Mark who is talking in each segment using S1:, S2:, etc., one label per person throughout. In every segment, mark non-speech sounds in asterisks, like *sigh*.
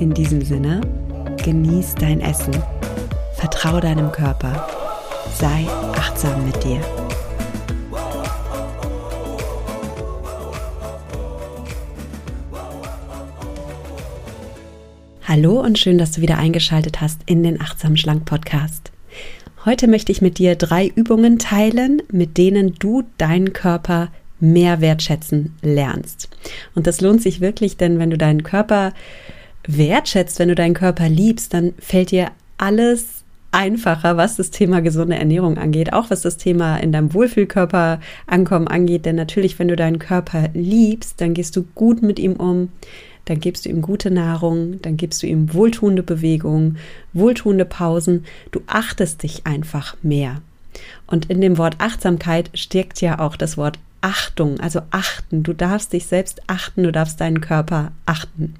S1: In diesem Sinne, genieß dein Essen, vertraue deinem Körper, sei achtsam mit dir. Hallo und schön, dass du wieder eingeschaltet hast in den Achtsam Schlank Podcast. Heute möchte ich mit dir drei Übungen teilen, mit denen du deinen Körper mehr wertschätzen lernst. Und das lohnt sich wirklich, denn wenn du deinen Körper wertschätzt, wenn du deinen Körper liebst, dann fällt dir alles einfacher, was das Thema gesunde Ernährung angeht, auch was das Thema in deinem Wohlfühlkörper ankommen angeht. Denn natürlich, wenn du deinen Körper liebst, dann gehst du gut mit ihm um, dann gibst du ihm gute Nahrung, dann gibst du ihm wohltuende Bewegungen, wohltuende Pausen. Du achtest dich einfach mehr. Und in dem Wort Achtsamkeit steckt ja auch das Wort Achtung, also achten. Du darfst dich selbst achten, du darfst deinen Körper achten.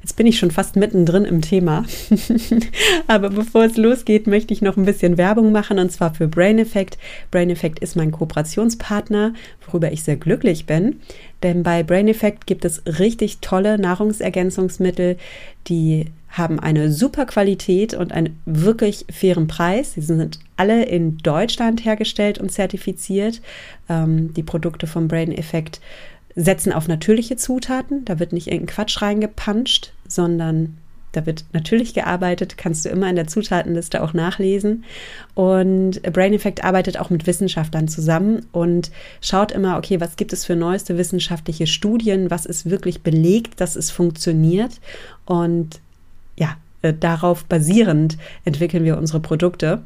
S1: Jetzt bin ich schon fast mittendrin im Thema. *laughs* Aber bevor es losgeht, möchte ich noch ein bisschen Werbung machen und zwar für Brain Effect. Brain Effect ist mein Kooperationspartner, worüber ich sehr glücklich bin. Denn bei Brain Effect gibt es richtig tolle Nahrungsergänzungsmittel, die haben eine super Qualität und einen wirklich fairen Preis. Sie sind alle in Deutschland hergestellt und zertifiziert. Ähm, die Produkte vom Brain Effect setzen auf natürliche Zutaten. Da wird nicht irgendein Quatsch reingepanscht, sondern da wird natürlich gearbeitet, kannst du immer in der Zutatenliste auch nachlesen. Und Brain Effect arbeitet auch mit Wissenschaftlern zusammen und schaut immer, okay, was gibt es für neueste wissenschaftliche Studien, was ist wirklich belegt, dass es funktioniert. Und ja, äh, darauf basierend entwickeln wir unsere Produkte.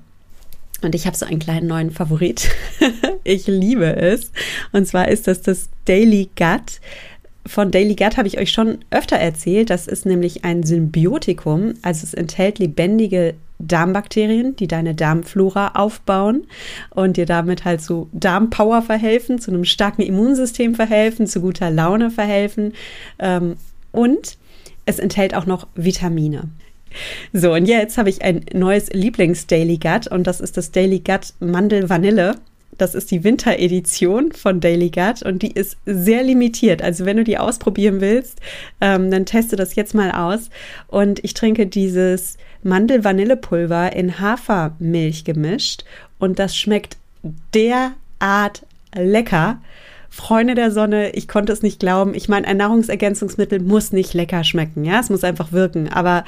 S1: Und ich habe so einen kleinen neuen Favorit. *laughs* ich liebe es. Und zwar ist das das Daily Gut. Von Daily Gut habe ich euch schon öfter erzählt. Das ist nämlich ein Symbiotikum. Also es enthält lebendige Darmbakterien, die deine Darmflora aufbauen und dir damit halt zu Darmpower verhelfen, zu einem starken Immunsystem verhelfen, zu guter Laune verhelfen. Ähm, und es enthält auch noch Vitamine. So, und jetzt habe ich ein neues Lieblings-Daily Gut und das ist das Daily Gut Mandel Vanille. Das ist die Winteredition von Daily Gut und die ist sehr limitiert. Also wenn du die ausprobieren willst, ähm, dann teste das jetzt mal aus. Und ich trinke dieses Mandel-Vanille-Pulver in Hafermilch gemischt und das schmeckt derart lecker. Freunde der Sonne, ich konnte es nicht glauben. Ich meine, ein Nahrungsergänzungsmittel muss nicht lecker schmecken, ja, es muss einfach wirken. Aber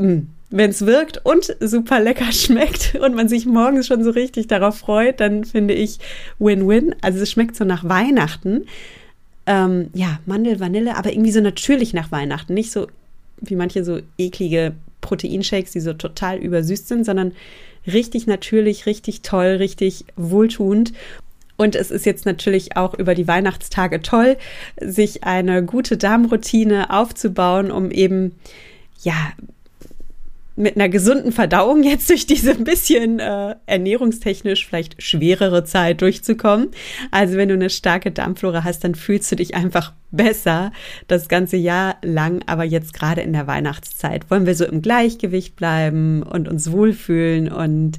S1: Mm. wenn es wirkt und super lecker *laughs* schmeckt und man sich morgens schon so richtig darauf freut, dann finde ich Win-Win. Also es schmeckt so nach Weihnachten. Ähm, ja, Mandel, Vanille, aber irgendwie so natürlich nach Weihnachten. Nicht so wie manche so eklige Proteinshakes, die so total übersüßt sind, sondern richtig natürlich, richtig toll, richtig wohltuend. Und es ist jetzt natürlich auch über die Weihnachtstage toll, sich eine gute Darmroutine aufzubauen, um eben ja mit einer gesunden Verdauung jetzt durch diese ein bisschen äh, ernährungstechnisch vielleicht schwerere Zeit durchzukommen. Also wenn du eine starke Darmflora hast, dann fühlst du dich einfach besser das ganze Jahr lang, aber jetzt gerade in der Weihnachtszeit wollen wir so im Gleichgewicht bleiben und uns wohlfühlen und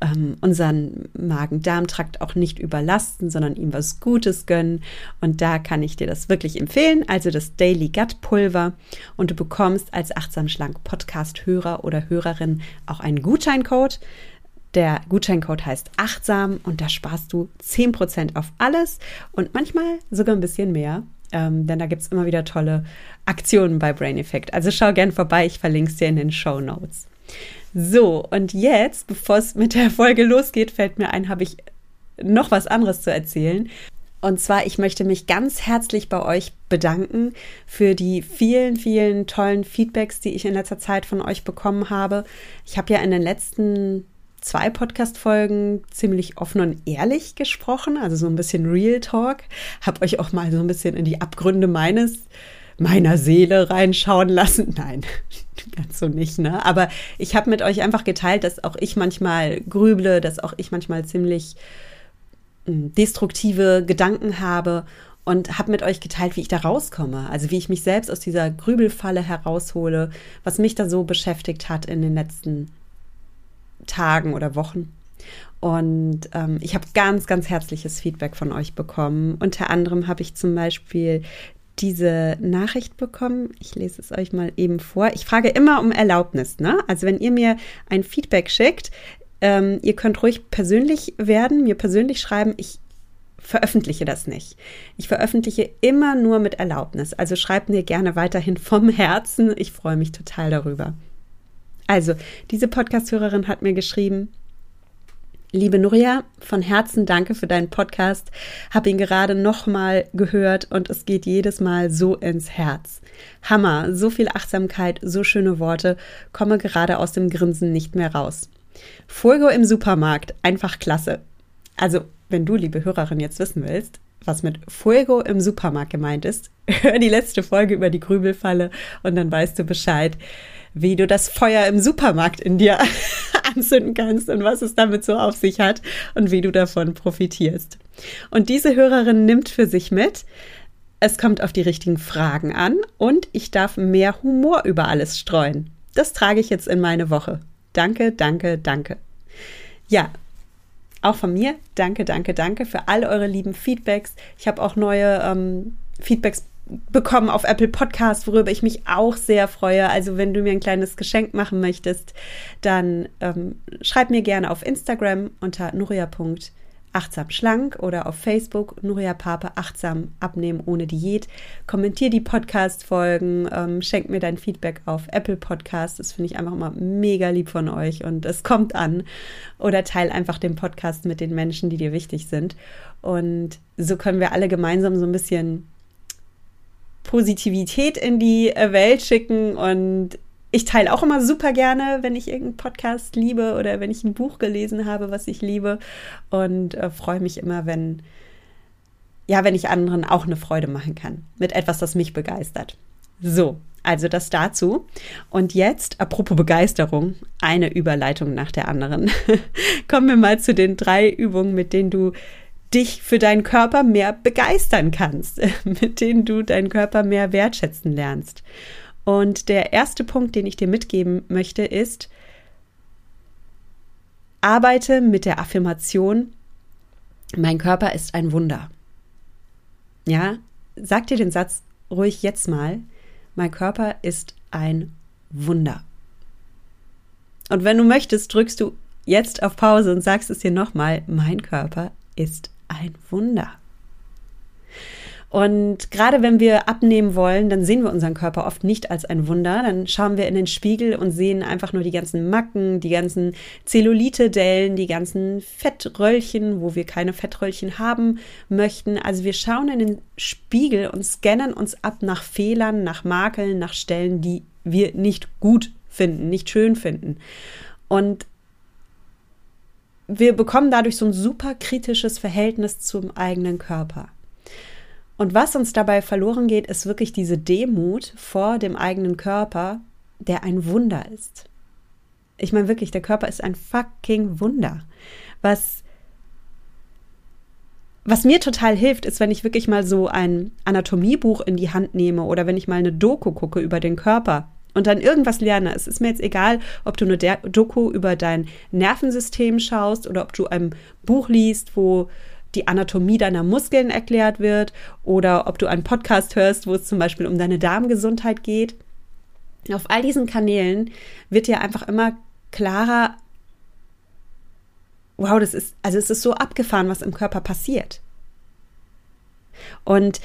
S1: ähm, unseren Magen-Darm-Trakt auch nicht überlasten, sondern ihm was Gutes gönnen. Und da kann ich dir das wirklich empfehlen. Also das Daily Gut Pulver. Und du bekommst als Achtsam Schlank Podcast-Hörer oder Hörerin auch einen Gutscheincode. Der Gutscheincode heißt achtsam und da sparst du 10% auf alles und manchmal sogar ein bisschen mehr. Ähm, denn da gibt es immer wieder tolle Aktionen bei Brain Effect. Also schau gern vorbei, ich verlinke es dir in den Show Notes. So, und jetzt, bevor es mit der Folge losgeht, fällt mir ein, habe ich noch was anderes zu erzählen. Und zwar, ich möchte mich ganz herzlich bei euch bedanken für die vielen, vielen tollen Feedbacks, die ich in letzter Zeit von euch bekommen habe. Ich habe ja in den letzten zwei Podcast-Folgen ziemlich offen und ehrlich gesprochen, also so ein bisschen Real Talk. Habe euch auch mal so ein bisschen in die Abgründe meines meiner Seele reinschauen lassen. *laughs* Nein, ganz so nicht, ne? Aber ich habe mit euch einfach geteilt, dass auch ich manchmal grüble, dass auch ich manchmal ziemlich hm, destruktive Gedanken habe und habe mit euch geteilt, wie ich da rauskomme. Also wie ich mich selbst aus dieser Grübelfalle heraushole, was mich da so beschäftigt hat in den letzten Tagen oder Wochen. Und ähm, ich habe ganz, ganz herzliches Feedback von euch bekommen. Unter anderem habe ich zum Beispiel diese Nachricht bekommen. Ich lese es euch mal eben vor. Ich frage immer um Erlaubnis. Ne? Also wenn ihr mir ein Feedback schickt, ähm, ihr könnt ruhig persönlich werden, mir persönlich schreiben. Ich veröffentliche das nicht. Ich veröffentliche immer nur mit Erlaubnis. Also schreibt mir gerne weiterhin vom Herzen. Ich freue mich total darüber. Also, diese Podcast-Hörerin hat mir geschrieben, Liebe Nuria, von Herzen danke für deinen Podcast. Habe ihn gerade nochmal gehört und es geht jedes Mal so ins Herz. Hammer, so viel Achtsamkeit, so schöne Worte, komme gerade aus dem Grinsen nicht mehr raus. Fulgo im Supermarkt, einfach klasse. Also wenn du, liebe Hörerin, jetzt wissen willst, was mit Fuego im Supermarkt gemeint ist, *laughs* hör die letzte Folge über die Grübelfalle und dann weißt du Bescheid, wie du das Feuer im Supermarkt in dir *laughs* anzünden kannst und was es damit so auf sich hat und wie du davon profitierst. Und diese Hörerin nimmt für sich mit, es kommt auf die richtigen Fragen an und ich darf mehr Humor über alles streuen. Das trage ich jetzt in meine Woche. Danke, danke, danke. Ja, auch von mir, danke, danke, danke für all eure lieben Feedbacks. Ich habe auch neue ähm, Feedbacks bekommen auf Apple Podcast, worüber ich mich auch sehr freue. Also wenn du mir ein kleines Geschenk machen möchtest, dann ähm, schreib mir gerne auf Instagram unter nuria.de achtsam schlank oder auf Facebook Nuria Pape achtsam abnehmen ohne Diät. Kommentier die Podcast-Folgen, ähm, schenk mir dein Feedback auf Apple Podcast. Das finde ich einfach immer mega lieb von euch und es kommt an. Oder teil einfach den Podcast mit den Menschen, die dir wichtig sind. Und so können wir alle gemeinsam so ein bisschen Positivität in die Welt schicken und ich teile auch immer super gerne, wenn ich irgendeinen Podcast liebe oder wenn ich ein Buch gelesen habe, was ich liebe. Und äh, freue mich immer, wenn, ja, wenn ich anderen auch eine Freude machen kann. Mit etwas, das mich begeistert. So, also das dazu. Und jetzt, apropos Begeisterung, eine Überleitung nach der anderen. *laughs* Kommen wir mal zu den drei Übungen, mit denen du dich für deinen Körper mehr begeistern kannst, *laughs* mit denen du deinen Körper mehr wertschätzen lernst. Und der erste Punkt, den ich dir mitgeben möchte, ist, arbeite mit der Affirmation, mein Körper ist ein Wunder. Ja, sag dir den Satz ruhig jetzt mal, mein Körper ist ein Wunder. Und wenn du möchtest, drückst du jetzt auf Pause und sagst es dir nochmal, mein Körper ist ein Wunder. Und gerade wenn wir abnehmen wollen, dann sehen wir unseren Körper oft nicht als ein Wunder. Dann schauen wir in den Spiegel und sehen einfach nur die ganzen Macken, die ganzen Zellulite-Dellen, die ganzen Fettröllchen, wo wir keine Fettröllchen haben möchten. Also wir schauen in den Spiegel und scannen uns ab nach Fehlern, nach Makeln, nach Stellen, die wir nicht gut finden, nicht schön finden. Und wir bekommen dadurch so ein super kritisches Verhältnis zum eigenen Körper. Und was uns dabei verloren geht, ist wirklich diese Demut vor dem eigenen Körper, der ein Wunder ist. Ich meine wirklich, der Körper ist ein fucking Wunder. Was, was mir total hilft, ist, wenn ich wirklich mal so ein Anatomiebuch in die Hand nehme oder wenn ich mal eine Doku gucke über den Körper und dann irgendwas lerne. Es ist mir jetzt egal, ob du eine Doku über dein Nervensystem schaust oder ob du ein Buch liest, wo die Anatomie deiner Muskeln erklärt wird oder ob du einen Podcast hörst, wo es zum Beispiel um deine Darmgesundheit geht. Auf all diesen Kanälen wird dir einfach immer klarer, wow, das ist, also es ist so abgefahren, was im Körper passiert. Und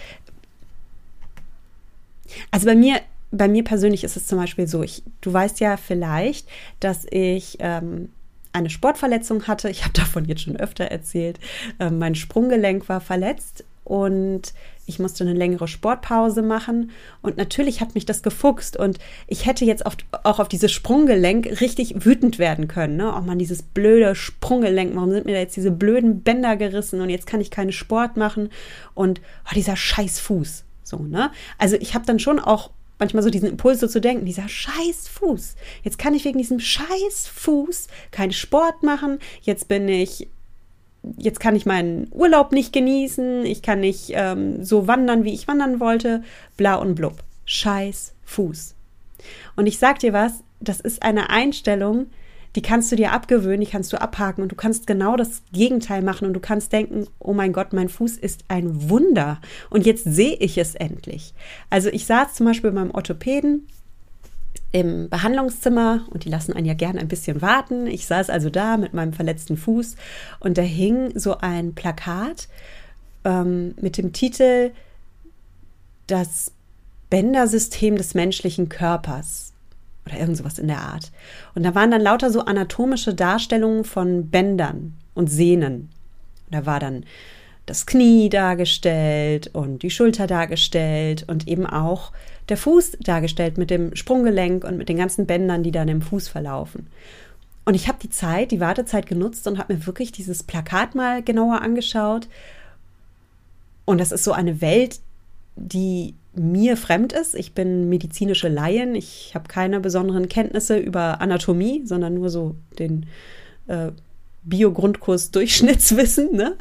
S1: also bei mir, bei mir persönlich ist es zum Beispiel so, ich, du weißt ja vielleicht, dass ich ähm, eine Sportverletzung hatte. Ich habe *laughs* davon jetzt schon öfter erzählt. Ähm, mein Sprunggelenk war verletzt und ich musste eine längere Sportpause machen und natürlich hat mich das gefuchst und ich hätte jetzt auf, auch auf dieses Sprunggelenk richtig wütend werden können. Ne? Oh man, dieses blöde Sprunggelenk, warum sind mir da jetzt diese blöden Bänder gerissen und jetzt kann ich keinen Sport machen und oh, dieser scheiß Fuß. So, ne? Also ich habe dann schon auch manchmal so diesen Impuls so zu denken, dieser scheiß Fuß. Jetzt kann ich wegen diesem scheiß Fuß keinen Sport machen. Jetzt bin ich, jetzt kann ich meinen Urlaub nicht genießen. Ich kann nicht ähm, so wandern, wie ich wandern wollte. Bla und blub. Scheiß Fuß. Und ich sag dir was, das ist eine Einstellung, die kannst du dir abgewöhnen, die kannst du abhaken und du kannst genau das Gegenteil machen und du kannst denken, oh mein Gott, mein Fuß ist ein Wunder und jetzt sehe ich es endlich. Also ich saß zum Beispiel beim Orthopäden im Behandlungszimmer und die lassen einen ja gern ein bisschen warten. Ich saß also da mit meinem verletzten Fuß und da hing so ein Plakat ähm, mit dem Titel Das Bändersystem des menschlichen Körpers oder irgend sowas in der Art. Und da waren dann lauter so anatomische Darstellungen von Bändern und Sehnen. Und da war dann das Knie dargestellt und die Schulter dargestellt und eben auch der Fuß dargestellt mit dem Sprunggelenk und mit den ganzen Bändern, die dann im Fuß verlaufen. Und ich habe die Zeit, die Wartezeit genutzt und habe mir wirklich dieses Plakat mal genauer angeschaut. Und das ist so eine Welt, die mir fremd ist. Ich bin medizinische Laien. Ich habe keine besonderen Kenntnisse über Anatomie, sondern nur so den äh, Bio-Grundkurs *laughs* Durchschnittswissen. Ne?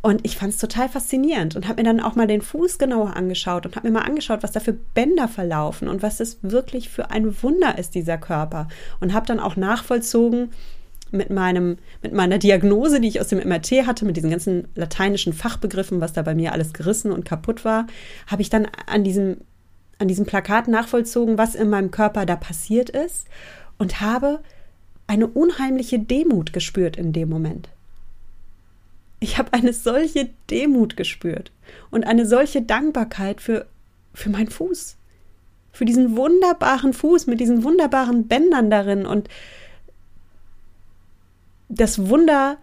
S1: Und ich fand es total faszinierend und habe mir dann auch mal den Fuß genauer angeschaut und habe mir mal angeschaut, was da für Bänder verlaufen und was es wirklich für ein Wunder ist, dieser Körper. Und habe dann auch nachvollzogen, mit meinem, mit meiner Diagnose, die ich aus dem MRT hatte, mit diesen ganzen lateinischen Fachbegriffen, was da bei mir alles gerissen und kaputt war, habe ich dann an diesem, an diesem Plakat nachvollzogen, was in meinem Körper da passiert ist und habe eine unheimliche Demut gespürt in dem Moment. Ich habe eine solche Demut gespürt und eine solche Dankbarkeit für, für meinen Fuß, für diesen wunderbaren Fuß mit diesen wunderbaren Bändern darin und das Wunder,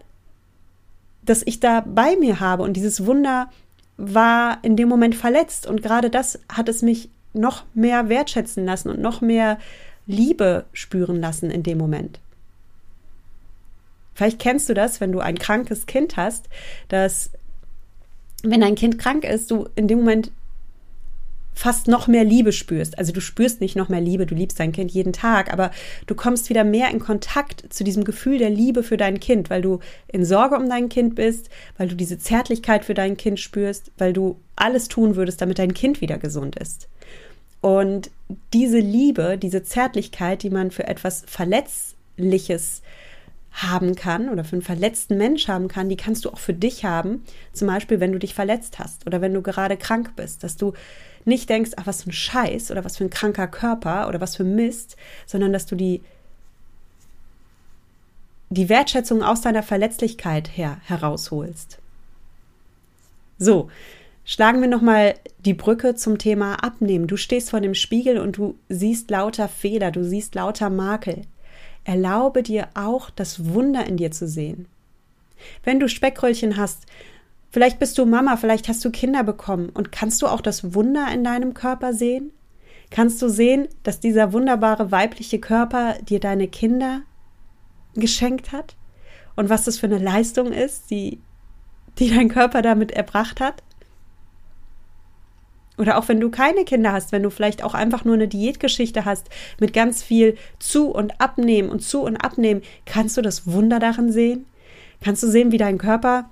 S1: das ich da bei mir habe und dieses Wunder war in dem Moment verletzt und gerade das hat es mich noch mehr wertschätzen lassen und noch mehr Liebe spüren lassen in dem Moment. Vielleicht kennst du das, wenn du ein krankes Kind hast, dass wenn dein Kind krank ist, du in dem Moment fast noch mehr Liebe spürst. Also du spürst nicht noch mehr Liebe, du liebst dein Kind jeden Tag, aber du kommst wieder mehr in Kontakt zu diesem Gefühl der Liebe für dein Kind, weil du in Sorge um dein Kind bist, weil du diese Zärtlichkeit für dein Kind spürst, weil du alles tun würdest, damit dein Kind wieder gesund ist. Und diese Liebe, diese Zärtlichkeit, die man für etwas Verletzliches haben kann oder für einen verletzten Mensch haben kann, die kannst du auch für dich haben. Zum Beispiel, wenn du dich verletzt hast oder wenn du gerade krank bist, dass du nicht denkst, ach, was für ein Scheiß oder was für ein kranker Körper oder was für Mist, sondern dass du die, die Wertschätzung aus deiner Verletzlichkeit her herausholst. So, schlagen wir nochmal die Brücke zum Thema Abnehmen. Du stehst vor dem Spiegel und du siehst lauter Fehler, du siehst lauter Makel. Erlaube dir auch das Wunder in dir zu sehen. Wenn du Speckröllchen hast, Vielleicht bist du Mama, vielleicht hast du Kinder bekommen und kannst du auch das Wunder in deinem Körper sehen? Kannst du sehen, dass dieser wunderbare weibliche Körper dir deine Kinder geschenkt hat? Und was das für eine Leistung ist, die, die dein Körper damit erbracht hat? Oder auch wenn du keine Kinder hast, wenn du vielleicht auch einfach nur eine Diätgeschichte hast mit ganz viel zu und abnehmen und zu und abnehmen, kannst du das Wunder darin sehen? Kannst du sehen, wie dein Körper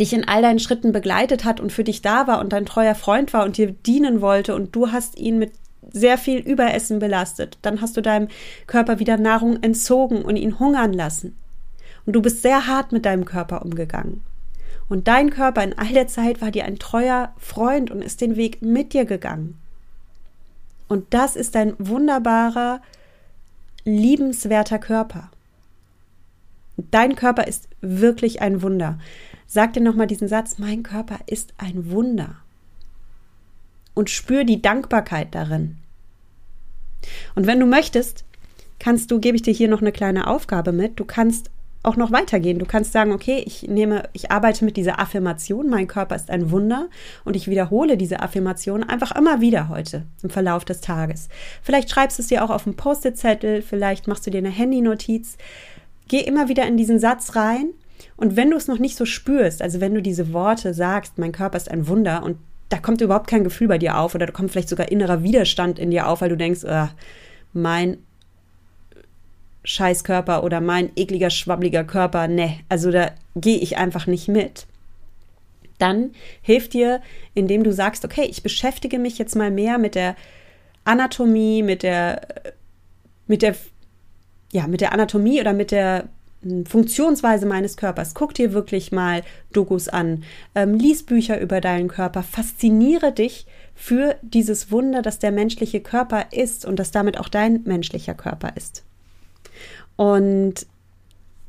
S1: dich in all deinen Schritten begleitet hat und für dich da war und dein treuer Freund war und dir dienen wollte und du hast ihn mit sehr viel Überessen belastet, dann hast du deinem Körper wieder Nahrung entzogen und ihn hungern lassen. Und du bist sehr hart mit deinem Körper umgegangen. Und dein Körper in all der Zeit war dir ein treuer Freund und ist den Weg mit dir gegangen. Und das ist ein wunderbarer, liebenswerter Körper. Dein Körper ist wirklich ein Wunder. Sag dir nochmal diesen Satz, mein Körper ist ein Wunder. Und spür die Dankbarkeit darin. Und wenn du möchtest, kannst du, gebe ich dir hier noch eine kleine Aufgabe mit. Du kannst auch noch weitergehen. Du kannst sagen, okay, ich nehme, ich arbeite mit dieser Affirmation, mein Körper ist ein Wunder und ich wiederhole diese Affirmation einfach immer wieder heute im Verlauf des Tages. Vielleicht schreibst du es dir auch auf einen Post-it-Zettel, vielleicht machst du dir eine Handy-Notiz. Geh immer wieder in diesen Satz rein und wenn du es noch nicht so spürst, also wenn du diese Worte sagst, mein Körper ist ein Wunder und da kommt überhaupt kein Gefühl bei dir auf oder da kommt vielleicht sogar innerer Widerstand in dir auf, weil du denkst, äh, mein Scheißkörper oder mein ekliger, schwabbliger Körper, ne, also da gehe ich einfach nicht mit. Dann hilft dir, indem du sagst, okay, ich beschäftige mich jetzt mal mehr mit der Anatomie, mit der, mit der, ja, mit der Anatomie oder mit der Funktionsweise meines Körpers. Guck dir wirklich mal Dokus an, ähm, lies Bücher über deinen Körper, fasziniere dich für dieses Wunder, dass der menschliche Körper ist und dass damit auch dein menschlicher Körper ist. Und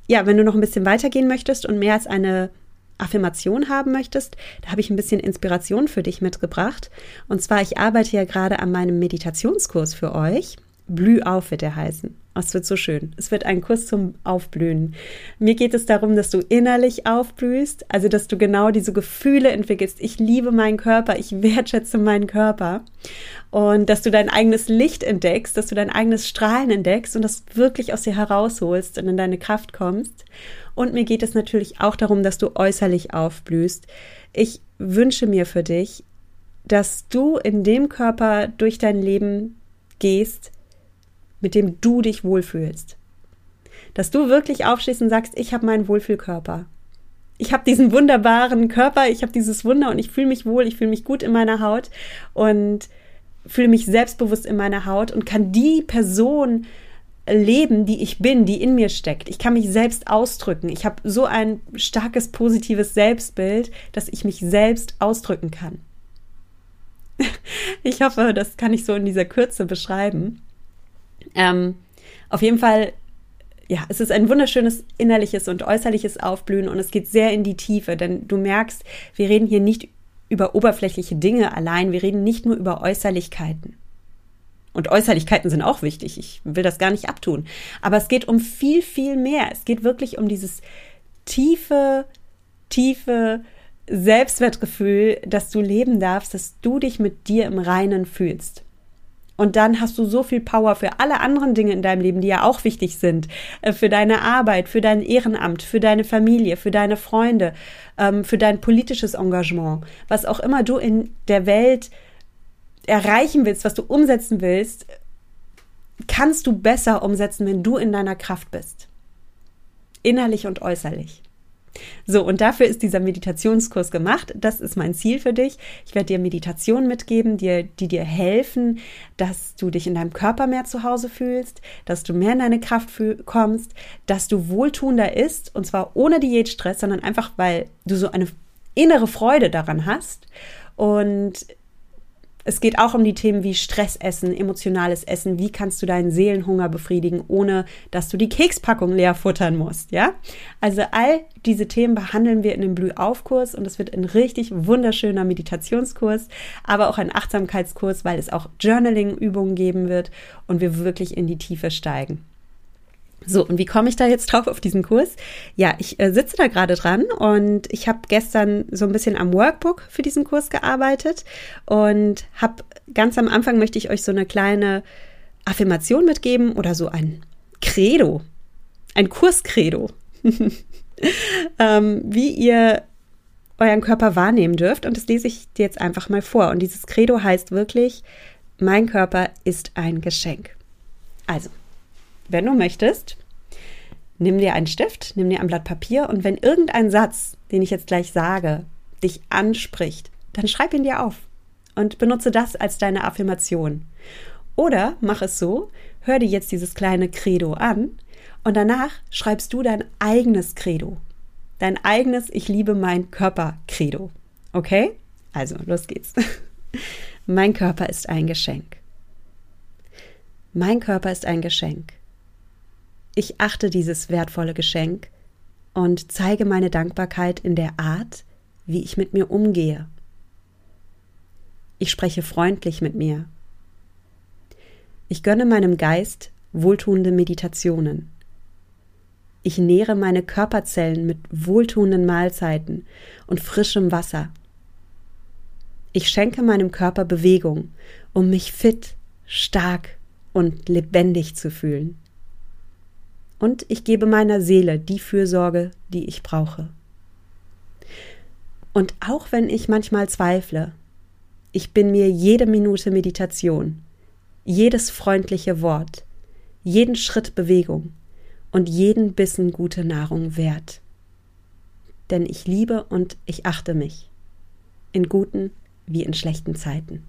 S1: ja, wenn du noch ein bisschen weitergehen möchtest und mehr als eine Affirmation haben möchtest, da habe ich ein bisschen Inspiration für dich mitgebracht. Und zwar, ich arbeite ja gerade an meinem Meditationskurs für euch. Blüh auf wird er heißen. Es wird so schön. Es wird ein Kurs zum Aufblühen. Mir geht es darum, dass du innerlich aufblühst, also dass du genau diese Gefühle entwickelst. Ich liebe meinen Körper, ich wertschätze meinen Körper. Und dass du dein eigenes Licht entdeckst, dass du dein eigenes Strahlen entdeckst und das wirklich aus dir herausholst und in deine Kraft kommst. Und mir geht es natürlich auch darum, dass du äußerlich aufblühst. Ich wünsche mir für dich, dass du in dem Körper durch dein Leben gehst, mit dem du dich wohlfühlst. Dass du wirklich aufstehst und sagst, ich habe meinen Wohlfühlkörper. Ich habe diesen wunderbaren Körper, ich habe dieses Wunder und ich fühle mich wohl, ich fühle mich gut in meiner Haut und fühle mich selbstbewusst in meiner Haut und kann die Person leben, die ich bin, die in mir steckt. Ich kann mich selbst ausdrücken. Ich habe so ein starkes positives Selbstbild, dass ich mich selbst ausdrücken kann. *laughs* Ich hoffe, das kann ich so in dieser Kürze beschreiben. Ähm, auf jeden Fall, ja, es ist ein wunderschönes innerliches und äußerliches Aufblühen und es geht sehr in die Tiefe, denn du merkst, wir reden hier nicht über oberflächliche Dinge allein, wir reden nicht nur über Äußerlichkeiten. Und Äußerlichkeiten sind auch wichtig, ich will das gar nicht abtun. Aber es geht um viel, viel mehr. Es geht wirklich um dieses tiefe, tiefe Selbstwertgefühl, dass du leben darfst, dass du dich mit dir im Reinen fühlst. Und dann hast du so viel Power für alle anderen Dinge in deinem Leben, die ja auch wichtig sind. Äh, für deine Arbeit, für dein Ehrenamt, für deine Familie, für deine Freunde, ähm, für dein politisches Engagement. Was auch immer du in der Welt erreichen willst, was du umsetzen willst, kannst du besser umsetzen, wenn du in deiner Kraft bist. Innerlich und äußerlich. So, und dafür ist dieser Meditationskurs gemacht. Das ist mein Ziel für dich. Ich werde dir Meditationen mitgeben, die, die dir helfen, dass du dich in deinem Körper mehr zu Hause fühlst, dass du mehr in deine Kraft kommst, dass du wohltuender isst und zwar ohne Diätstress, sondern einfach, weil du so eine innere Freude daran hast. Und es geht auch um die Themen wie Stressessen, emotionales Essen. Wie kannst du deinen Seelenhunger befriedigen, ohne dass du die Kekspackung leer futtern musst, ja? Also all diese Themen behandeln wir in dem Blühaufkurs und es wird ein richtig wunderschöner Meditationskurs, aber auch ein Achtsamkeitskurs, weil es auch Journaling-Übungen geben wird und wir wirklich in die Tiefe steigen. So, und wie komme ich da jetzt drauf auf diesen Kurs? Ja, ich äh, sitze da gerade dran und ich habe gestern so ein bisschen am Workbook für diesen Kurs gearbeitet und habe ganz am Anfang möchte ich euch so eine kleine Affirmation mitgeben oder so ein Credo, ein Kurskredo, *laughs* ähm, wie ihr euren Körper wahrnehmen dürft. Und das lese ich dir jetzt einfach mal vor. Und dieses Credo heißt wirklich, mein Körper ist ein Geschenk. Also, wenn du möchtest, nimm dir einen Stift, nimm dir ein Blatt Papier und wenn irgendein Satz, den ich jetzt gleich sage, dich anspricht, dann schreib ihn dir auf und benutze das als deine Affirmation. Oder mach es so, hör dir jetzt dieses kleine Credo an und danach schreibst du dein eigenes Credo. Dein eigenes Ich liebe mein Körper Credo. Okay? Also, los geht's. *laughs* mein Körper ist ein Geschenk. Mein Körper ist ein Geschenk. Ich achte dieses wertvolle Geschenk und zeige meine Dankbarkeit in der Art, wie ich mit mir umgehe. Ich spreche freundlich mit mir. Ich gönne meinem Geist wohltuende Meditationen. Ich nähre meine Körperzellen mit wohltuenden Mahlzeiten und frischem Wasser. Ich schenke meinem Körper Bewegung, um mich fit, stark und lebendig zu fühlen und ich gebe meiner Seele die Fürsorge, die ich brauche. Und auch wenn ich manchmal zweifle, ich bin mir jede Minute Meditation, jedes freundliche Wort, jeden Schritt Bewegung und jeden Bissen gute Nahrung wert. Denn ich liebe und ich achte mich, in guten wie in schlechten Zeiten.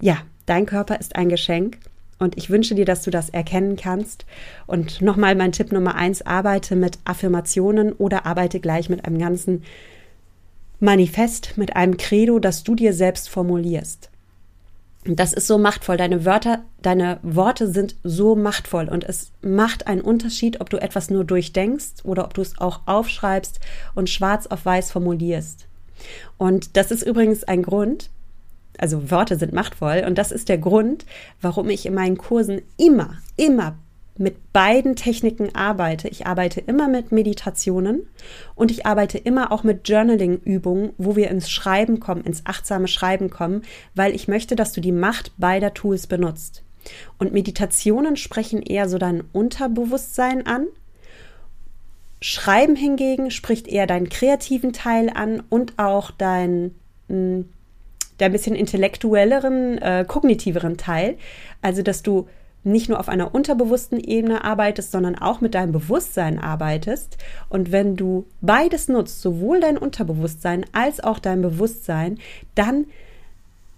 S1: Ja, dein Körper ist ein Geschenk und ich wünsche dir, dass du das erkennen kannst. Und nochmal mein Tipp Nummer eins, arbeite mit Affirmationen oder arbeite gleich mit einem ganzen Manifest, mit einem Credo, das du dir selbst formulierst. Das ist so machtvoll. Deine Wörter, deine Worte sind so machtvoll und es macht einen Unterschied, ob du etwas nur durchdenkst oder ob du es auch aufschreibst und schwarz auf weiß formulierst. Und das ist übrigens ein Grund, also Worte sind machtvoll und das ist der Grund, warum ich in meinen Kursen immer, immer mit beiden Techniken arbeite. Ich arbeite immer mit Meditationen und ich arbeite immer auch mit Journaling-Übungen, wo wir ins Schreiben kommen, ins achtsame Schreiben kommen, weil ich möchte, dass du die Macht beider Tools benutzt. Und Meditationen sprechen eher so dein Unterbewusstsein an. Schreiben hingegen spricht eher deinen kreativen Teil an und auch dein hm, der ein bisschen intellektuelleren, äh, kognitiveren Teil. Also, dass du nicht nur auf einer unterbewussten Ebene arbeitest, sondern auch mit deinem Bewusstsein arbeitest. Und wenn du beides nutzt, sowohl dein Unterbewusstsein als auch dein Bewusstsein, dann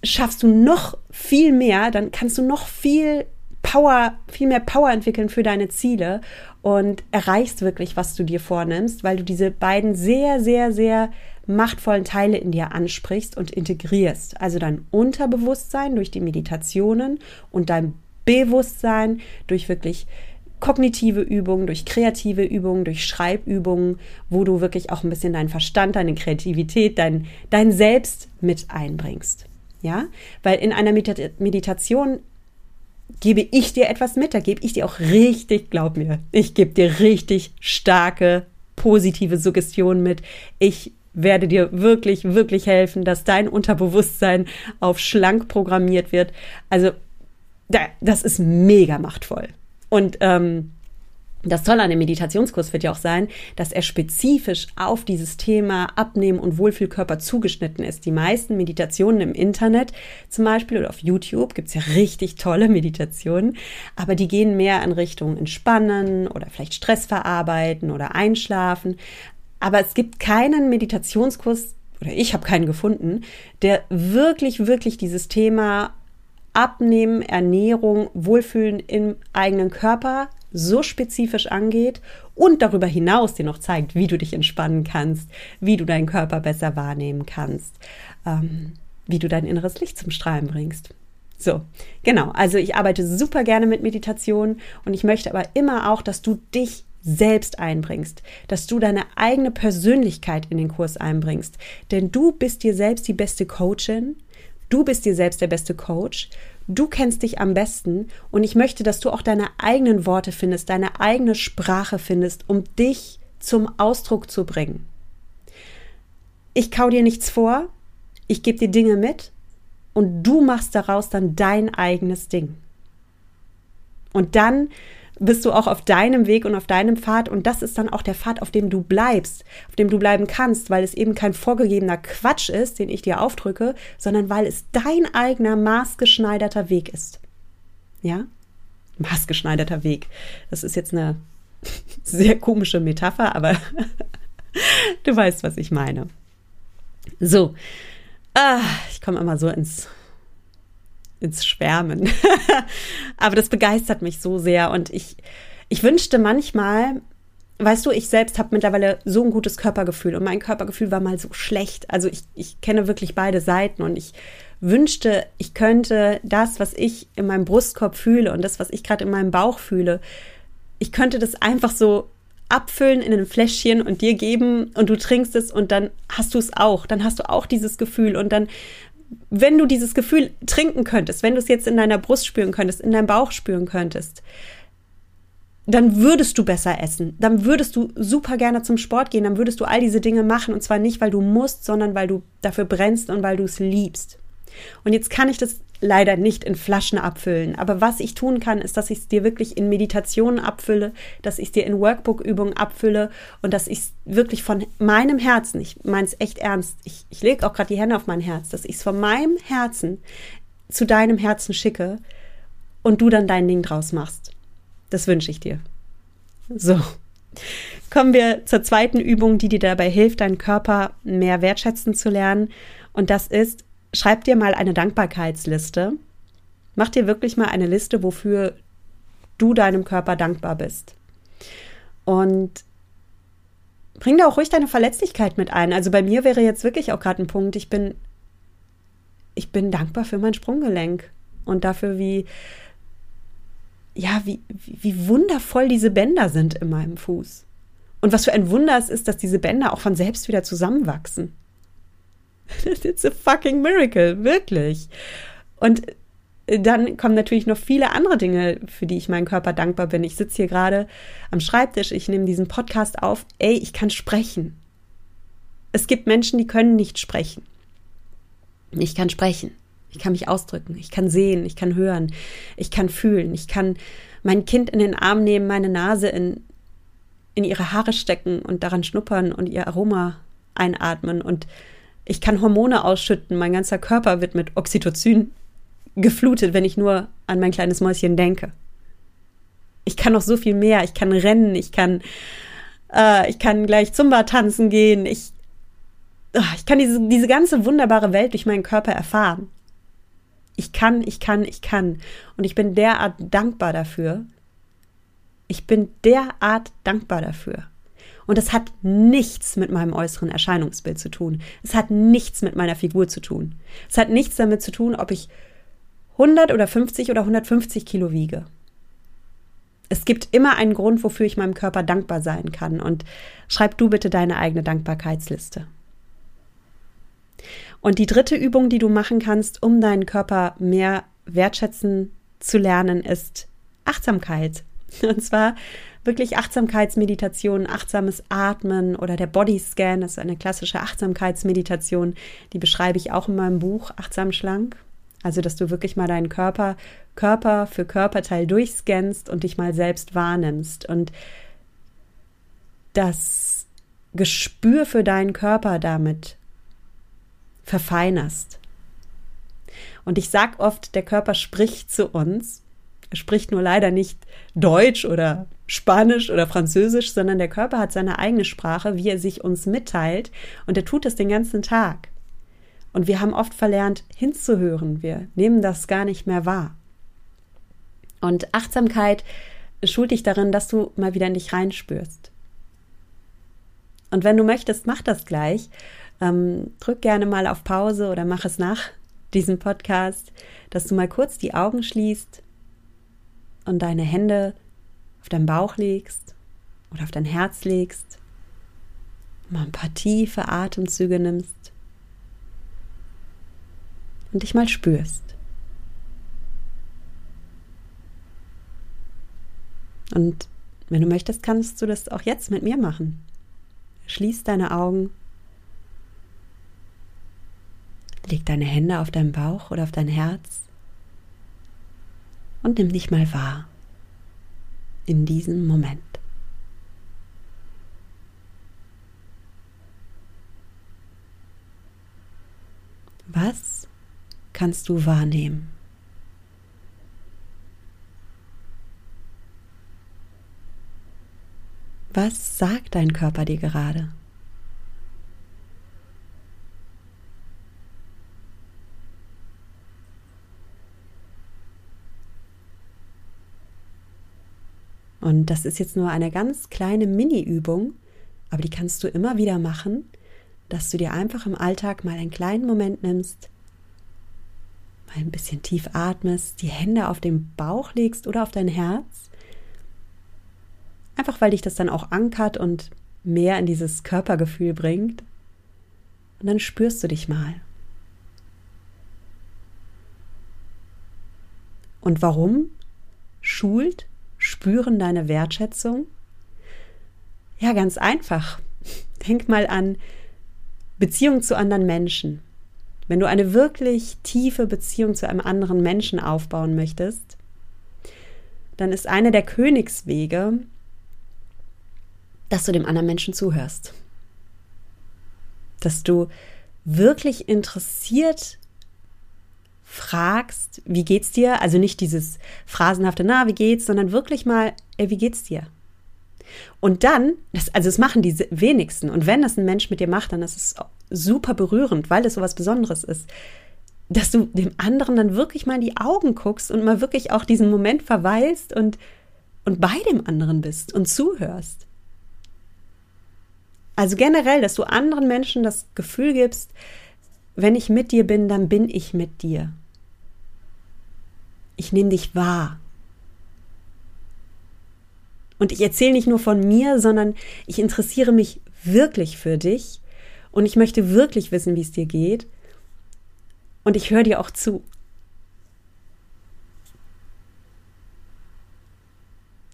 S1: schaffst du noch viel mehr, dann kannst du noch viel Power, viel mehr Power entwickeln für deine Ziele und erreichst wirklich, was du dir vornimmst, weil du diese beiden sehr, sehr, sehr machtvollen Teile in dir ansprichst und integrierst. Also dein Unterbewusstsein durch die Meditationen und dein Bewusstsein durch wirklich kognitive Übungen, durch kreative Übungen, durch Schreibübungen, wo du wirklich auch ein bisschen deinen Verstand, deine Kreativität, dein, dein Selbst mit einbringst. Ja, weil in einer Meditation gebe ich dir etwas mit, da gebe ich dir auch richtig, glaub mir, ich gebe dir richtig starke, positive Suggestionen mit. Ich werde dir wirklich, wirklich helfen, dass dein Unterbewusstsein auf schlank programmiert wird. Also, das ist mega machtvoll. Und ähm, das Tolle an dem Meditationskurs wird ja auch sein, dass er spezifisch auf dieses Thema Abnehmen und Wohlfühlkörper zugeschnitten ist. Die meisten Meditationen im Internet zum Beispiel oder auf YouTube gibt's ja richtig tolle Meditationen, aber die gehen mehr in Richtung Entspannen oder vielleicht Stress verarbeiten oder Einschlafen. Aber es gibt keinen Meditationskurs, oder ich habe keinen gefunden, der wirklich, wirklich dieses Thema Abnehmen, Ernährung, Wohlfühlen im eigenen Körper so spezifisch angeht und darüber hinaus dir noch zeigt, wie du dich entspannen kannst, wie du deinen Körper besser wahrnehmen kannst, ähm, wie du dein inneres Licht zum Strahlen bringst. So, genau. Also ich arbeite super gerne mit Meditation und ich möchte aber immer auch, dass du dich selbst einbringst, dass du deine eigene Persönlichkeit in den Kurs einbringst. Denn du bist dir selbst die beste Coachin, du bist dir selbst der beste Coach, du kennst dich am besten und ich möchte, dass du auch deine eigenen Worte findest, deine eigene Sprache findest, um dich zum Ausdruck zu bringen. Ich kau dir nichts vor, ich gebe dir Dinge mit und du machst daraus dann dein eigenes Ding. Und dann bist du auch auf deinem Weg und auf deinem Pfad und das ist dann auch der Pfad, auf dem du bleibst, auf dem du bleiben kannst, weil es eben kein vorgegebener Quatsch ist, den ich dir aufdrücke, sondern weil es dein eigener maßgeschneiderter Weg ist. Ja? Maßgeschneiderter Weg. Das ist jetzt eine *laughs* sehr komische Metapher, aber *laughs* du weißt, was ich meine. So, ah, ich komme immer so ins ins Schwärmen. *laughs* Aber das begeistert mich so sehr und ich, ich wünschte manchmal, weißt du, ich selbst habe mittlerweile so ein gutes Körpergefühl und mein Körpergefühl war mal so schlecht. Also ich, ich kenne wirklich beide Seiten und ich wünschte, ich könnte das, was ich in meinem Brustkorb fühle und das, was ich gerade in meinem Bauch fühle, ich könnte das einfach so abfüllen in ein Fläschchen und dir geben und du trinkst es und dann hast du es auch. Dann hast du auch dieses Gefühl und dann wenn du dieses Gefühl trinken könntest, wenn du es jetzt in deiner Brust spüren könntest, in deinem Bauch spüren könntest, dann würdest du besser essen, dann würdest du super gerne zum Sport gehen, dann würdest du all diese Dinge machen. Und zwar nicht, weil du musst, sondern weil du dafür brennst und weil du es liebst. Und jetzt kann ich das leider nicht in Flaschen abfüllen. Aber was ich tun kann, ist, dass ich es dir wirklich in Meditationen abfülle, dass ich es dir in Workbook-Übungen abfülle und dass ich es wirklich von meinem Herzen, ich meine es echt ernst, ich, ich lege auch gerade die Hände auf mein Herz, dass ich es von meinem Herzen zu deinem Herzen schicke und du dann dein Ding draus machst. Das wünsche ich dir. So. Kommen wir zur zweiten Übung, die dir dabei hilft, deinen Körper mehr wertschätzen zu lernen. Und das ist, schreib dir mal eine Dankbarkeitsliste. Mach dir wirklich mal eine Liste, wofür du deinem Körper dankbar bist. Und bring da auch ruhig deine Verletzlichkeit mit ein. Also bei mir wäre jetzt wirklich auch gerade ein Punkt, ich bin, ich bin dankbar für mein Sprunggelenk und dafür, wie, ja, wie, wie wundervoll diese Bänder sind in meinem Fuß. Und was für ein Wunder es ist, dass diese Bänder auch von selbst wieder zusammenwachsen. *laughs* It's a fucking miracle, wirklich. Und dann kommen natürlich noch viele andere Dinge, für die ich meinem Körper dankbar bin. Ich sitze hier gerade am Schreibtisch, ich nehme diesen Podcast auf. Ey, ich kann sprechen. Es gibt Menschen, die können nicht sprechen. Ich kann sprechen. Ich kann mich ausdrücken. Ich kann sehen. Ich kann hören. Ich kann fühlen. Ich kann mein Kind in den Arm nehmen, meine Nase in, in ihre Haare stecken und daran schnuppern und ihr Aroma einatmen und ich kann Hormone ausschütten, mein ganzer Körper wird mit Oxytocin geflutet, wenn ich nur an mein kleines Mäuschen denke. Ich kann noch so viel mehr. Ich kann rennen, ich kann, äh, ich kann gleich Zumba tanzen gehen. Ich, oh, ich kann diese, diese ganze wunderbare Welt durch meinen Körper erfahren. Ich kann, ich kann, ich kann. Und ich bin derart dankbar dafür. Ich bin derart dankbar dafür. Und das hat nichts mit meinem äußeren Erscheinungsbild zu tun. Es hat nichts mit meiner Figur zu tun. Es hat nichts damit zu tun, ob ich 100 oder 50 oder 150 Kilo wiege. Es gibt immer einen Grund, wofür ich meinem Körper dankbar sein kann. Und schreib du bitte deine eigene Dankbarkeitsliste. Und die dritte Übung, die du machen kannst, um deinen Körper mehr wertschätzen zu lernen, ist Achtsamkeit. Und zwar wirklich Achtsamkeitsmeditation, achtsames Atmen oder der Bodyscan, das ist eine klassische Achtsamkeitsmeditation, die beschreibe ich auch in meinem Buch Achtsam Schlank. Also, dass du wirklich mal deinen Körper Körper für Körperteil durchscannst und dich mal selbst wahrnimmst und das Gespür für deinen Körper damit verfeinerst. Und ich sag oft, der Körper spricht zu uns. Er spricht nur leider nicht Deutsch oder Spanisch oder Französisch, sondern der Körper hat seine eigene Sprache, wie er sich uns mitteilt. Und er tut es den ganzen Tag. Und wir haben oft verlernt, hinzuhören. Wir nehmen das gar nicht mehr wahr. Und Achtsamkeit schult dich darin, dass du mal wieder in dich reinspürst. Und wenn du möchtest, mach das gleich. Ähm, drück gerne mal auf Pause oder mach es nach diesem Podcast, dass du mal kurz die Augen schließt und deine Hände auf deinen Bauch legst oder auf dein Herz legst, mal ein paar tiefe Atemzüge nimmst und dich mal spürst. Und wenn du möchtest, kannst du das auch jetzt mit mir machen. Schließ deine Augen Leg deine Hände auf deinen Bauch oder auf dein Herz und nimm dich mal wahr in diesem Moment. Was kannst du wahrnehmen? Was sagt dein Körper dir gerade? Und das ist jetzt nur eine ganz kleine Mini-Übung, aber die kannst du immer wieder machen, dass du dir einfach im Alltag mal einen kleinen Moment nimmst, mal ein bisschen tief atmest, die Hände auf den Bauch legst oder auf dein Herz. Einfach weil dich das dann auch ankert und mehr in dieses Körpergefühl bringt. Und dann spürst du dich mal. Und warum schult spüren deine Wertschätzung? Ja, ganz einfach. Denk mal an Beziehungen zu anderen Menschen. wenn du eine wirklich tiefe Beziehung zu einem anderen Menschen aufbauen möchtest, dann ist einer der Königswege, dass du dem anderen Menschen zuhörst. Dass du wirklich interessiert fragst, wie geht's dir? Also nicht dieses phrasenhafte, na, wie geht's, sondern wirklich mal, ey, wie geht's dir? Und dann, das, also es machen die wenigsten. Und wenn das ein Mensch mit dir macht, dann ist es super berührend, weil es so was Besonderes ist, dass du dem anderen dann wirklich mal in die Augen guckst und mal wirklich auch diesen Moment verweilst und, und bei dem anderen bist und zuhörst. Also generell, dass du anderen Menschen das Gefühl gibst, wenn ich mit dir bin, dann bin ich mit dir. Ich nehme dich wahr. Und ich erzähle nicht nur von mir, sondern ich interessiere mich wirklich für dich und ich möchte wirklich wissen, wie es dir geht. Und ich höre dir auch zu.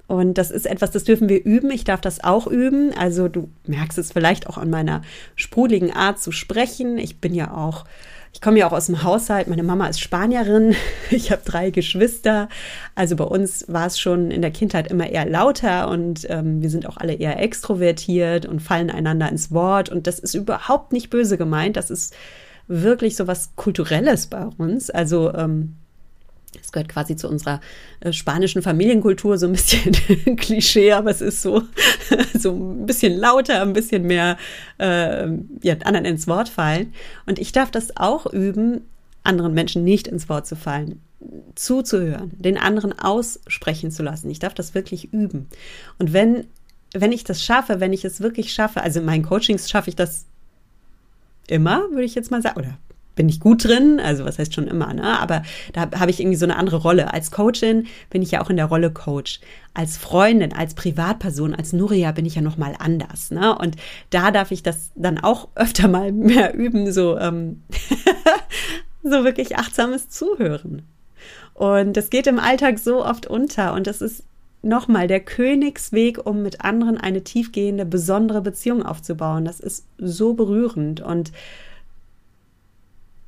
S1: Und das ist etwas, das dürfen wir üben. Ich darf das auch üben. Also du merkst es vielleicht auch an meiner sprudeligen Art zu sprechen. Ich bin ja auch ich komme ja auch aus dem Haushalt. Meine Mama ist Spanierin. *laughs* Ich habe drei Geschwister. Also bei uns war es schon in der Kindheit immer eher lauter und ähm, wir sind auch alle eher extrovertiert und fallen einander ins Wort. Und das ist überhaupt nicht böse gemeint. Das ist wirklich so was Kulturelles bei uns. Also ähm, es gehört quasi zu unserer äh, spanischen Familienkultur, so ein bisschen *laughs* Klischee, aber es ist so, *laughs* so ein bisschen lauter, ein bisschen mehr äh, ja, anderen ins Wort fallen. Und ich darf das auch üben, anderen Menschen nicht ins Wort zu fallen, zuzuhören, den anderen aussprechen zu lassen. Ich darf das wirklich üben. Und wenn, wenn ich das schaffe, wenn ich es wirklich schaffe, also in meinen Coachings schaffe ich das immer, würde ich jetzt mal sagen, oder bin ich gut drin, also was heißt schon immer, ne? Aber da habe ich irgendwie so eine andere Rolle. Als Coachin bin ich ja auch in der Rolle Coach. Als Freundin, als Privatperson, als Nuria bin ich ja noch mal anders, ne? Und da darf ich das dann auch öfter mal *laughs* mehr üben, so ähm, *laughs* so wirklich achtsames Zuhören. Und das geht im Alltag so oft unter und das ist nochmal der Königsweg, um mit anderen eine tiefgehende, besondere Beziehung aufzubauen. Das ist so berührend und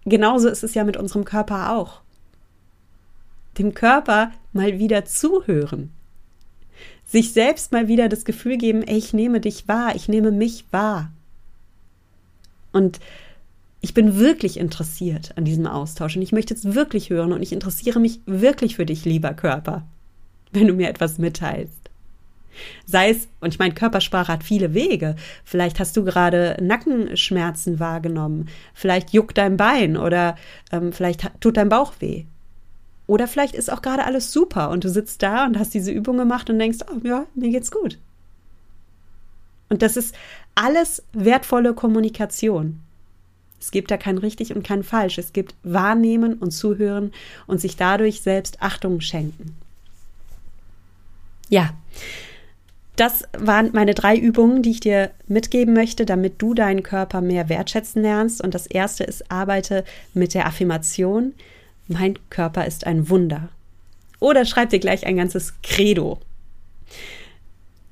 S1: genauso ist es ja mit unserem Körper auch. Dem Körper mal wieder zuhören. Sich selbst mal wieder das Gefühl geben, ey, ich nehme dich wahr, ich nehme mich wahr. Und ich bin wirklich interessiert an diesem Austausch und ich möchte es wirklich hören und ich interessiere mich wirklich für dich, lieber Körper, wenn du mir etwas mitteilst. Sei es, und ich meine, Körpersprache hat viele Wege. Vielleicht hast du gerade Nackenschmerzen wahrgenommen. Vielleicht juckt dein Bein oder ähm, vielleicht tut dein Bauch weh. Oder vielleicht ist auch gerade alles super und du sitzt da und hast diese Übung gemacht und denkst, oh ja, mir geht's gut. Und das ist alles wertvolle Kommunikation. Es gibt da kein richtig und kein falsch. Es gibt Wahrnehmen und Zuhören und sich dadurch selbst Achtung schenken. Ja, das waren meine drei Übungen, die ich dir mitgeben möchte, damit du deinen Körper mehr wertschätzen lernst. Und das erste ist, arbeite mit der Affirmation, mein Körper ist ein Wunder. Oder schreib dir gleich ein ganzes Credo.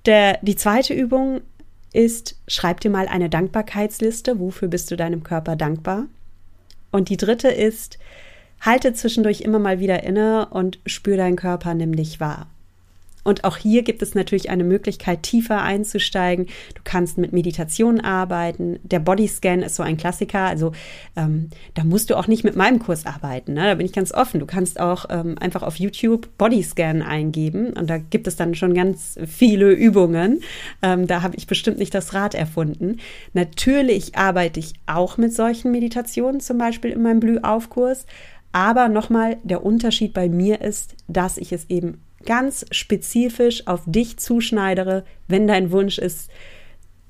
S1: Der, die zweite Übung ist, schreib dir mal eine Dankbarkeitsliste. Wofür bist du deinem Körper dankbar? Und die dritte ist, halte zwischendurch immer mal wieder inne und spür deinen Körper, nimm dich wahr. Und auch hier gibt es natürlich eine Möglichkeit, tiefer einzusteigen. Du kannst mit Meditation arbeiten. Der Bodyscan ist so ein Klassiker. Also ähm, da musst du auch nicht mit meinem Kurs arbeiten. Ne? Da bin ich ganz offen. Du kannst auch ähm, einfach auf YouTube Bodyscan eingeben und da gibt es dann schon ganz viele Übungen. Ähm, da habe ich bestimmt nicht das Rad erfunden. Natürlich arbeite ich auch mit solchen Meditationen, zum Beispiel in meinem Blühaufkurs. Aber nochmal, der Unterschied bei mir ist, dass ich es eben ganz spezifisch auf dich zuschneidere, wenn dein Wunsch ist,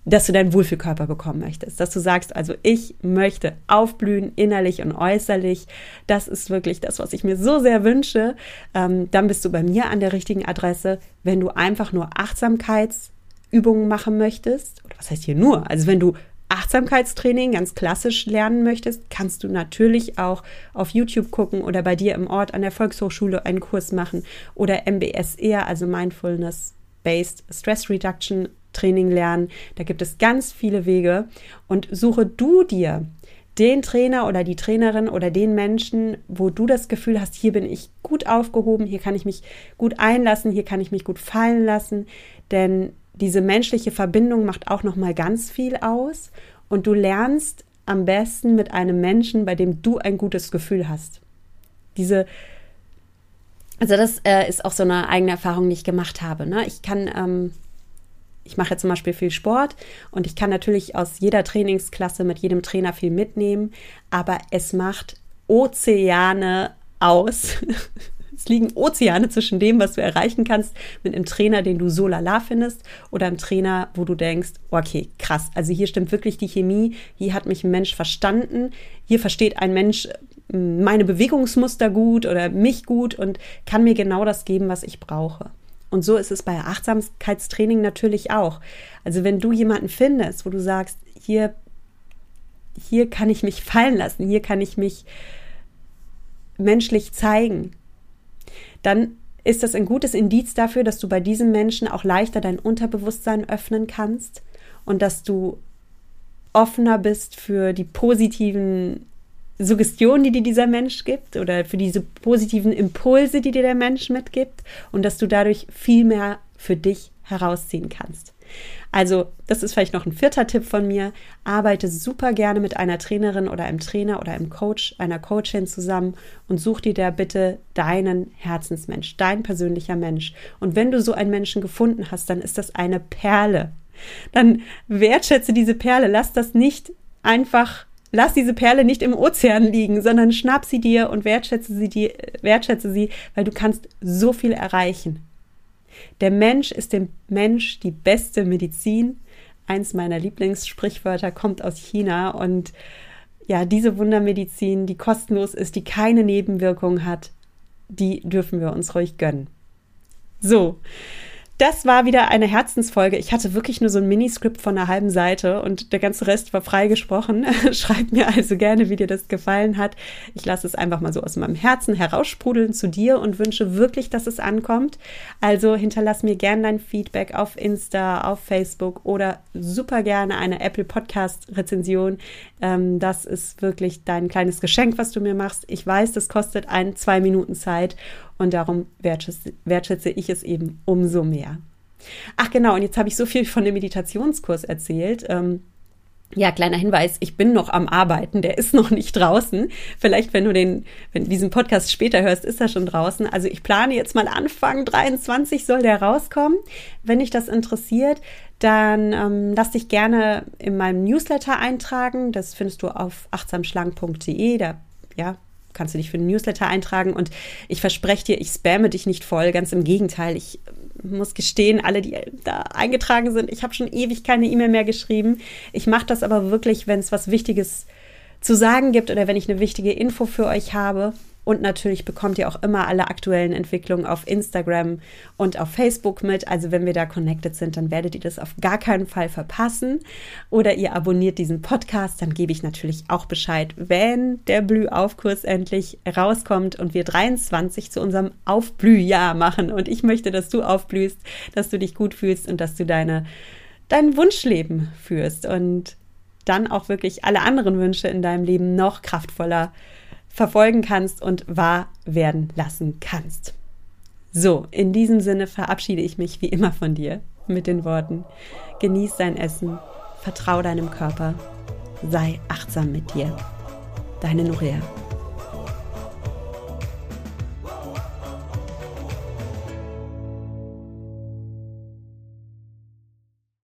S1: dass du deinen Wohlfühlkörper bekommen möchtest. Dass du sagst, also ich möchte aufblühen, innerlich und äußerlich. Das ist wirklich das, was ich mir so sehr wünsche. Ähm, dann bist du bei mir an der richtigen Adresse. Wenn du einfach nur Achtsamkeitsübungen machen möchtest, oder was heißt hier nur? Also wenn du Achtsamkeitstraining ganz klassisch lernen möchtest, kannst du natürlich auch auf YouTube gucken oder bei dir im Ort an der Volkshochschule einen Kurs machen oder MBSR, also Mindfulness Based Stress Reduction Training lernen. Da gibt es ganz viele Wege und suche du dir den Trainer oder die Trainerin oder den Menschen, wo du das Gefühl hast, hier bin ich gut aufgehoben, hier kann ich mich gut einlassen, hier kann ich mich gut fallen lassen, denn diese menschliche Verbindung macht auch noch mal ganz viel aus und du lernst am besten mit einem Menschen, bei dem du ein gutes Gefühl hast. Diese also das äh, ist auch so eine eigene Erfahrung, die ich gemacht habe. Ne? Ich kann ähm, ich mache jetzt zum Beispiel viel Sport und ich kann natürlich aus jeder Trainingsklasse mit jedem Trainer viel mitnehmen, aber es macht Ozeane aus. *laughs* es liegen Ozeane zwischen dem, was du erreichen kannst mit einem Trainer, den du so lala findest, oder einem Trainer, wo du denkst, okay, krass, also hier stimmt wirklich die Chemie, hier hat mich ein Mensch verstanden, hier versteht ein Mensch hm, meine Bewegungsmuster gut oder mich gut und kann mir genau das geben, was ich brauche. Und so ist es bei Achtsamkeitstraining natürlich auch. Also wenn du jemanden findest, wo du sagst, hier, hier kann ich mich fallen lassen, hier kann ich mich menschlich zeigen, dann ist das ein gutes Indiz dafür, dass du bei diesem Menschen auch leichter dein Unterbewusstsein öffnen kannst und dass du offener bist für die positiven Suggestion, die dir dieser Mensch gibt oder für diese positiven Impulse, die dir der Mensch mitgibt und dass du dadurch viel mehr für dich herausziehen kannst. Also, das ist vielleicht noch ein vierter Tipp von mir. Arbeite super gerne mit einer Trainerin oder einem Trainer oder einem Coach, einer Coachin zusammen und such dir da bitte deinen Herzensmensch, dein persönlicher Mensch. Und wenn du so einen Menschen gefunden hast, dann ist das eine Perle. Dann wertschätze diese Perle. Lass das nicht einfach lass diese Perle nicht im Ozean liegen, sondern schnapp sie dir und wertschätze sie, die, wertschätze sie, weil du kannst so viel erreichen. Der Mensch ist dem Mensch die beste Medizin. Eins meiner Lieblingssprichwörter kommt aus China und ja, diese Wundermedizin, die kostenlos ist, die keine Nebenwirkungen hat, die dürfen wir uns ruhig gönnen. So, das war wieder eine Herzensfolge. Ich hatte wirklich nur so ein Miniskript von einer halben Seite und der ganze Rest war freigesprochen. *laughs* Schreib mir also gerne, wie dir das gefallen hat. Ich lasse es einfach mal so aus meinem Herzen heraussprudeln zu dir und wünsche wirklich, dass es ankommt. Also hinterlass mir gerne dein Feedback auf Insta, auf Facebook oder super gerne eine Apple Podcast Rezension. Ähm, das ist wirklich dein kleines Geschenk, was du mir machst. Ich weiß, das kostet ein, zwei Minuten Zeit und darum wertschätze, wertschätze ich es eben umso mehr. Ach genau, und jetzt habe ich so viel von dem Meditationskurs erzählt. Ähm, ja, kleiner Hinweis, ich bin noch am Arbeiten, der ist *laughs* noch nicht draußen. Vielleicht, wenn du den, wenn du diesen Podcast später hörst, ist er schon draußen. Also ich plane jetzt mal Anfang 23 soll der rauskommen. Wenn dich das interessiert, dann ähm, lass dich gerne in meinem Newsletter eintragen. Das findest du auf achtsamschlank.de. Da ja, kannst du dich für den Newsletter eintragen und ich verspreche dir, ich spamme dich nicht voll, ganz im Gegenteil. Ich muss gestehen, alle, die da eingetragen sind, ich habe schon ewig keine E-Mail mehr geschrieben. Ich mache das aber wirklich, wenn es was Wichtiges zu sagen gibt oder wenn ich eine wichtige Info für euch habe. Und natürlich bekommt ihr auch immer alle aktuellen Entwicklungen auf Instagram und auf Facebook mit. Also wenn wir da connected sind, dann werdet ihr das auf gar keinen Fall verpassen. Oder ihr abonniert diesen Podcast, dann gebe ich natürlich auch Bescheid, wenn der Blühaufkurs endlich rauskommt und wir 23 zu unserem Aufblühjahr machen. Und ich möchte, dass du aufblühst, dass du dich gut fühlst und dass du deine, dein Wunschleben führst und dann auch wirklich alle anderen Wünsche in deinem Leben noch kraftvoller verfolgen kannst und wahr werden lassen kannst. So, in diesem Sinne verabschiede ich mich wie immer von dir mit den Worten, genieß dein Essen, vertrau deinem Körper, sei achtsam mit dir. Deine Nuria.